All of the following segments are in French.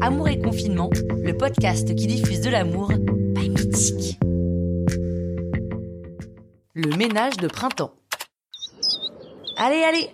Amour et Confinement, le podcast qui diffuse de l'amour by Mythique. Le ménage de printemps. Allez, allez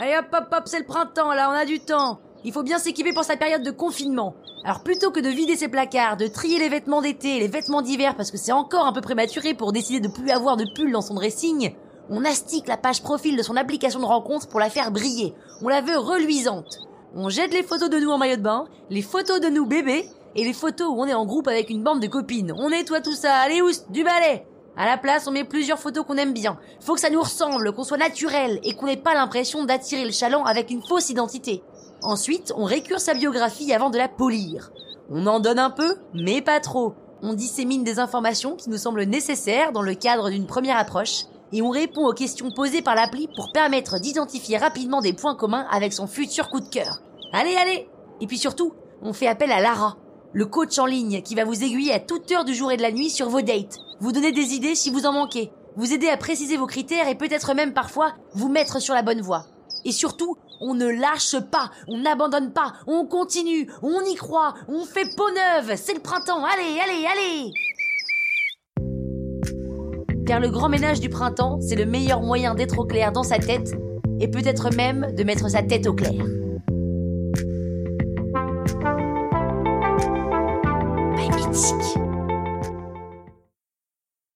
Allez hop hop hop, c'est le printemps là, on a du temps Il faut bien s'équiper pour sa période de confinement. Alors plutôt que de vider ses placards, de trier les vêtements d'été les vêtements d'hiver parce que c'est encore un peu prématuré pour décider de plus avoir de pull dans son dressing, on astique la page profil de son application de rencontre pour la faire briller. On la veut reluisante. On jette les photos de nous en maillot de bain, les photos de nous bébés, et les photos où on est en groupe avec une bande de copines. On nettoie tout ça, allez oust, du balai À la place, on met plusieurs photos qu'on aime bien. Faut que ça nous ressemble, qu'on soit naturel, et qu'on n'ait pas l'impression d'attirer le chaland avec une fausse identité. Ensuite, on récure sa biographie avant de la polir. On en donne un peu, mais pas trop. On dissémine des informations qui nous semblent nécessaires dans le cadre d'une première approche, et on répond aux questions posées par l'appli pour permettre d'identifier rapidement des points communs avec son futur coup de cœur. Allez, allez! Et puis surtout, on fait appel à Lara, le coach en ligne qui va vous aiguiller à toute heure du jour et de la nuit sur vos dates, vous donner des idées si vous en manquez, vous aider à préciser vos critères et peut-être même parfois vous mettre sur la bonne voie. Et surtout, on ne lâche pas, on n'abandonne pas, on continue, on y croit, on fait peau neuve, c'est le printemps, allez, allez, allez car le grand ménage du printemps, c'est le meilleur moyen d'être au clair dans sa tête et peut-être même de mettre sa tête au clair.